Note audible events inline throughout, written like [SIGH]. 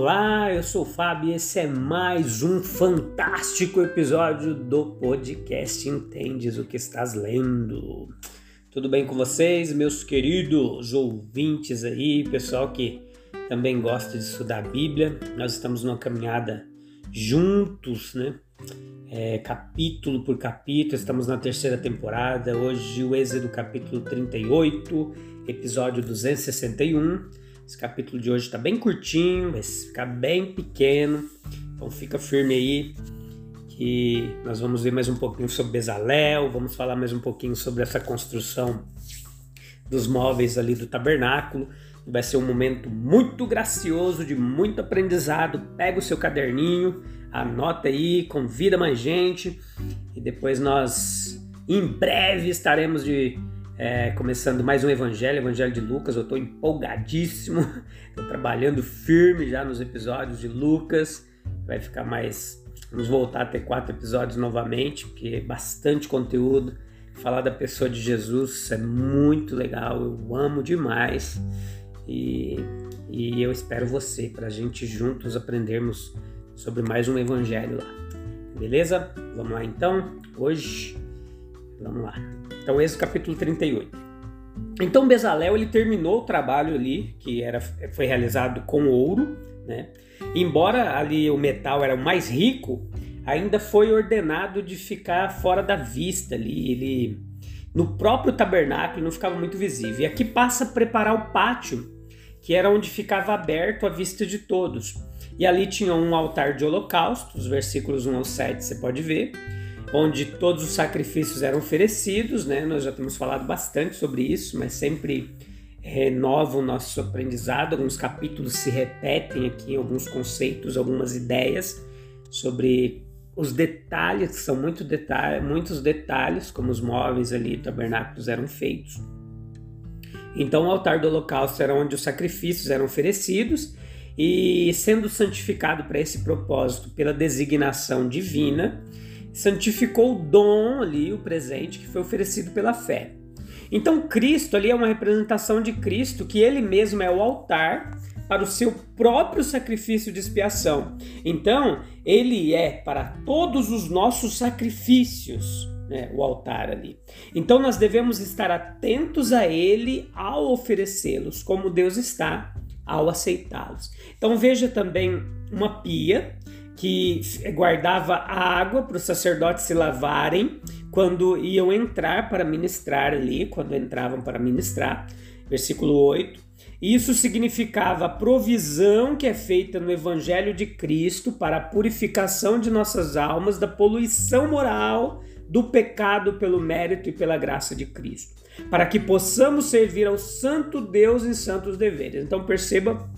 Olá, eu sou o Fábio e esse é mais um fantástico episódio do podcast Entendes o que estás lendo. Tudo bem com vocês, meus queridos ouvintes aí, pessoal que também gosta de estudar a Bíblia? Nós estamos numa caminhada juntos, né? É, capítulo por capítulo, estamos na terceira temporada. Hoje, o Êxodo, capítulo 38, episódio 261. Esse capítulo de hoje está bem curtinho, vai ficar bem pequeno, então fica firme aí que nós vamos ver mais um pouquinho sobre Bezalel, vamos falar mais um pouquinho sobre essa construção dos móveis ali do tabernáculo. Vai ser um momento muito gracioso, de muito aprendizado. Pega o seu caderninho, anota aí, convida mais gente e depois nós em breve estaremos de é, começando mais um Evangelho, Evangelho de Lucas. Eu estou empolgadíssimo, [LAUGHS] estou trabalhando firme já nos episódios de Lucas. Vai ficar mais. Vamos voltar a ter quatro episódios novamente, porque é bastante conteúdo. Falar da pessoa de Jesus é muito legal, eu amo demais. E, e eu espero você para a gente juntos aprendermos sobre mais um Evangelho lá. Beleza? Vamos lá então? Hoje, vamos lá. Então, esse é o capítulo 38. Então, Bezalel ele terminou o trabalho ali, que era, foi realizado com ouro, né? Embora ali o metal era o mais rico, ainda foi ordenado de ficar fora da vista ali. Ele no próprio tabernáculo não ficava muito visível. E aqui passa a preparar o pátio, que era onde ficava aberto à vista de todos. E ali tinha um altar de holocausto, os versículos 1 ao 7 você pode ver onde todos os sacrifícios eram oferecidos, né? Nós já temos falado bastante sobre isso, mas sempre renova o nosso aprendizado. Alguns capítulos se repetem aqui, alguns conceitos, algumas ideias sobre os detalhes, que são muito detalhe, muitos detalhes, como os móveis ali, tabernáculos eram feitos. Então, o altar do holocausto era onde os sacrifícios eram oferecidos e sendo santificado para esse propósito pela designação divina, santificou o dom ali, o presente que foi oferecido pela fé. Então Cristo ali é uma representação de Cristo, que ele mesmo é o altar para o seu próprio sacrifício de expiação. Então, ele é para todos os nossos sacrifícios, né, o altar ali. Então, nós devemos estar atentos a ele ao oferecê-los, como Deus está ao aceitá-los. Então, veja também uma pia que guardava água para os sacerdotes se lavarem quando iam entrar para ministrar ali, quando entravam para ministrar. Versículo 8. Isso significava a provisão que é feita no Evangelho de Cristo para a purificação de nossas almas da poluição moral do pecado pelo mérito e pela graça de Cristo, para que possamos servir ao Santo Deus em santos deveres. Então perceba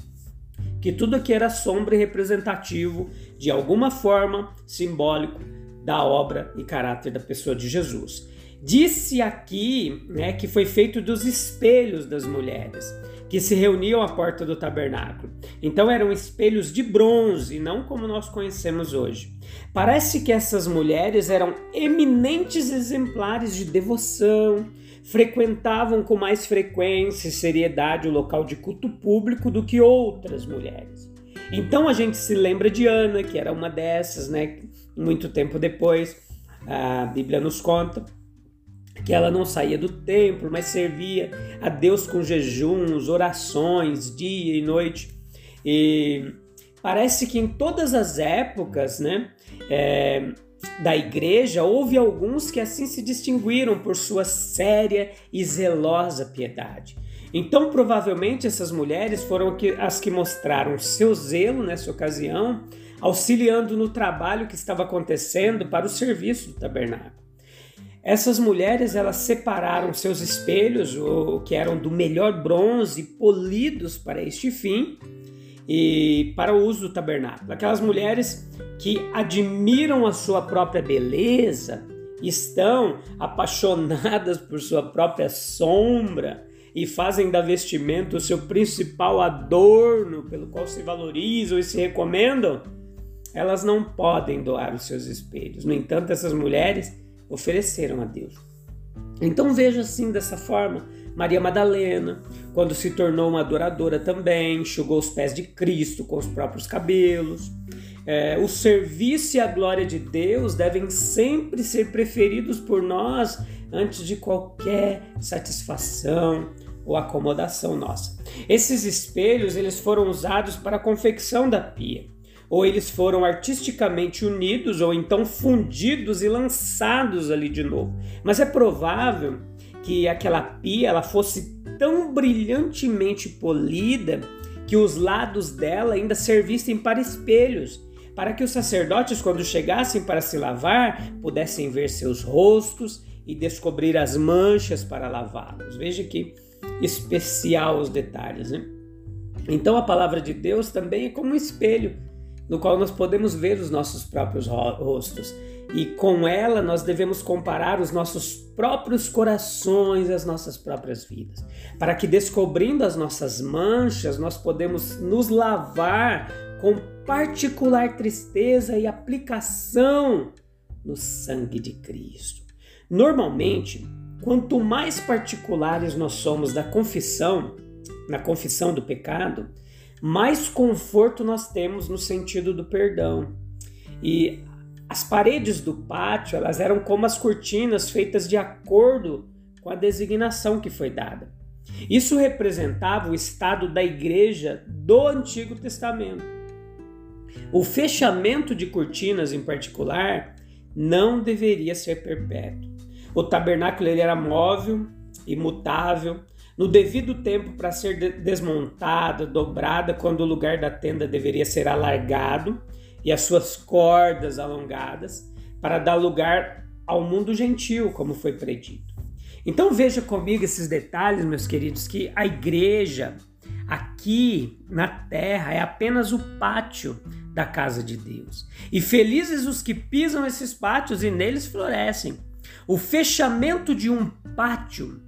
que tudo aqui era sombra e representativo, de alguma forma, simbólico da obra e caráter da pessoa de Jesus. Disse aqui né, que foi feito dos espelhos das mulheres que se reuniam à porta do tabernáculo. Então eram espelhos de bronze, não como nós conhecemos hoje. Parece que essas mulheres eram eminentes exemplares de devoção, frequentavam com mais frequência e seriedade o local de culto público do que outras mulheres. Então a gente se lembra de Ana, que era uma dessas, né? Muito tempo depois, a Bíblia nos conta que ela não saía do templo, mas servia a Deus com jejuns, orações, dia e noite. E parece que em todas as épocas, né? É, da igreja, houve alguns que assim se distinguiram por sua séria e zelosa piedade. Então, provavelmente, essas mulheres foram as que mostraram seu zelo nessa ocasião, auxiliando no trabalho que estava acontecendo para o serviço do tabernáculo. essas mulheres elas separaram seus espelhos, que eram do melhor bronze, polidos para este fim, e para o uso do tabernáculo. Aquelas mulheres que admiram a sua própria beleza, estão apaixonadas por sua própria sombra e fazem da vestimenta o seu principal adorno pelo qual se valorizam e se recomendam, elas não podem doar os seus espelhos. No entanto, essas mulheres ofereceram a Deus. Então veja assim dessa forma, Maria Madalena, quando se tornou uma adoradora também, enxugou os pés de Cristo com os próprios cabelos. É, o serviço e a glória de Deus devem sempre ser preferidos por nós antes de qualquer satisfação ou acomodação nossa. Esses espelhos eles foram usados para a confecção da pia ou eles foram artisticamente unidos ou então fundidos e lançados ali de novo. Mas é provável que aquela pia ela fosse tão brilhantemente polida que os lados dela ainda servissem para espelhos, para que os sacerdotes, quando chegassem para se lavar, pudessem ver seus rostos e descobrir as manchas para lavá-los. Veja que especial os detalhes, né? Então a palavra de Deus também é como um espelho no qual nós podemos ver os nossos próprios rostos. E com ela nós devemos comparar os nossos próprios corações, as nossas próprias vidas, para que descobrindo as nossas manchas, nós podemos nos lavar com particular tristeza e aplicação no sangue de Cristo. Normalmente, quanto mais particulares nós somos da confissão, na confissão do pecado, mais conforto nós temos no sentido do perdão. E as paredes do pátio, elas eram como as cortinas feitas de acordo com a designação que foi dada. Isso representava o estado da igreja do Antigo Testamento. O fechamento de cortinas, em particular, não deveria ser perpétuo. O tabernáculo ele era móvel, imutável, no devido tempo para ser desmontada, dobrada, quando o lugar da tenda deveria ser alargado e as suas cordas alongadas, para dar lugar ao mundo gentil, como foi predito. Então veja comigo esses detalhes, meus queridos, que a igreja aqui na terra é apenas o pátio da casa de Deus. E felizes os que pisam esses pátios e neles florescem. O fechamento de um pátio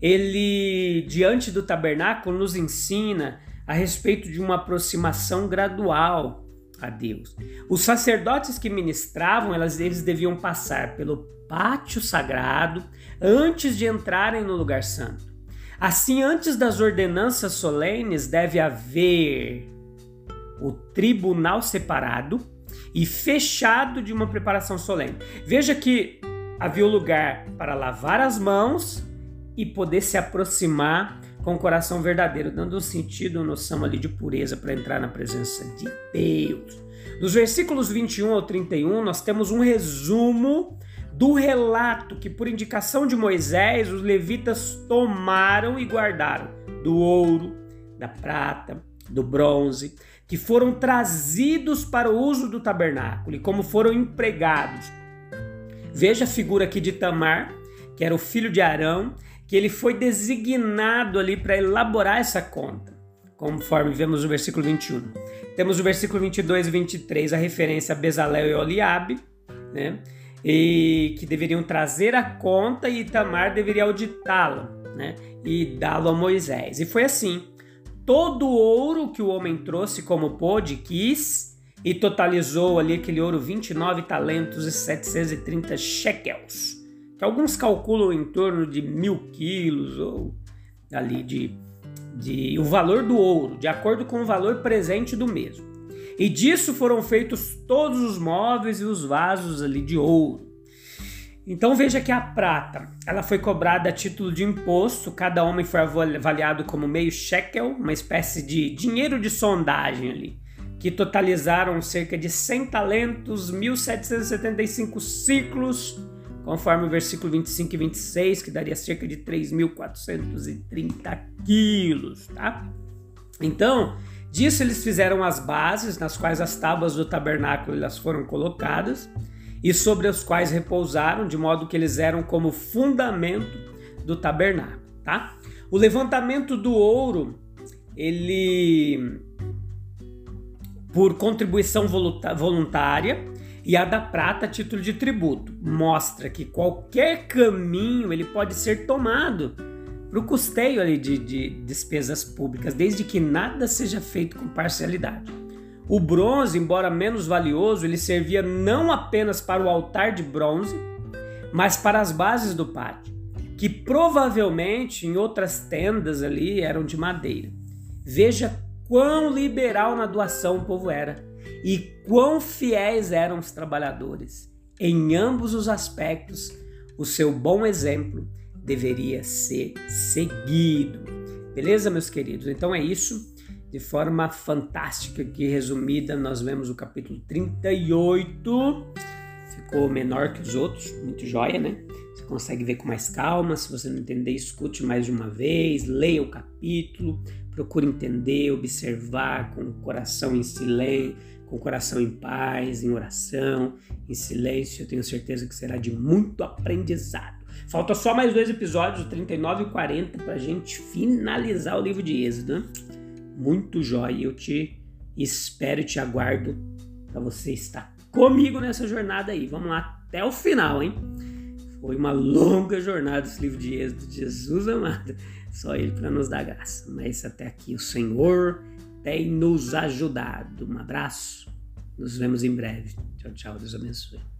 ele, diante do tabernáculo, nos ensina a respeito de uma aproximação gradual a Deus. Os sacerdotes que ministravam, elas, eles deviam passar pelo pátio sagrado antes de entrarem no lugar santo. Assim, antes das ordenanças solenes, deve haver o tribunal separado e fechado de uma preparação solene. Veja que havia o lugar para lavar as mãos e poder se aproximar com o coração verdadeiro, dando um sentido, noção ali de pureza para entrar na presença de Deus. Dos versículos 21 ao 31, nós temos um resumo do relato que, por indicação de Moisés, os levitas tomaram e guardaram do ouro, da prata, do bronze, que foram trazidos para o uso do tabernáculo e como foram empregados. Veja a figura aqui de Tamar, que era o filho de Arão, que ele foi designado ali para elaborar essa conta, conforme vemos no versículo 21. Temos o versículo 22 e 23, a referência a Bezalel e Oliabe, né? E que deveriam trazer a conta e Itamar deveria auditá-la, né? E dá-lo a Moisés. E foi assim. Todo o ouro que o homem trouxe como pôde, quis, e totalizou ali aquele ouro 29 talentos e 730 shekels que alguns calculam em torno de mil quilos ou ali de, de o valor do ouro, de acordo com o valor presente do mesmo. E disso foram feitos todos os móveis e os vasos ali de ouro. Então veja que a prata, ela foi cobrada a título de imposto, cada homem foi avaliado como meio shekel, uma espécie de dinheiro de sondagem ali, que totalizaram cerca de 100 talentos, 1775 ciclos conforme o versículo 25 e 26, que daria cerca de 3.430 quilos, tá? Então, disso eles fizeram as bases, nas quais as tábuas do tabernáculo elas foram colocadas, e sobre os quais repousaram, de modo que eles eram como fundamento do tabernáculo, tá? O levantamento do ouro, ele por contribuição voluntária e a da prata a título de tributo, mostra que qualquer caminho ele pode ser tomado para o custeio ali de, de despesas públicas, desde que nada seja feito com parcialidade. O bronze, embora menos valioso, ele servia não apenas para o altar de bronze, mas para as bases do pátio, que provavelmente em outras tendas ali eram de madeira. Veja quão liberal na doação o povo era e quão fiéis eram os trabalhadores. Em ambos os aspectos, o seu bom exemplo deveria ser seguido. Beleza, meus queridos? Então é isso. De forma fantástica aqui resumida, nós vemos o capítulo 38. Ficou menor que os outros, muito joia, né? Consegue ver com mais calma. Se você não entender, escute mais de uma vez, leia o capítulo, procure entender, observar com o coração em silêncio, com o coração em paz, em oração, em silêncio. Eu tenho certeza que será de muito aprendizado. Falta só mais dois episódios, o 39 e o 40, para a gente finalizar o livro de Êxodo. Muito jóia. Eu te espero e te aguardo para você estar comigo nessa jornada aí. Vamos lá até o final, hein? Foi uma longa jornada esse livro de Êxodo. Jesus amado. Só Ele para nos dar graça. Mas até aqui o Senhor tem nos ajudado. Um abraço. Nos vemos em breve. Tchau, tchau. Deus abençoe.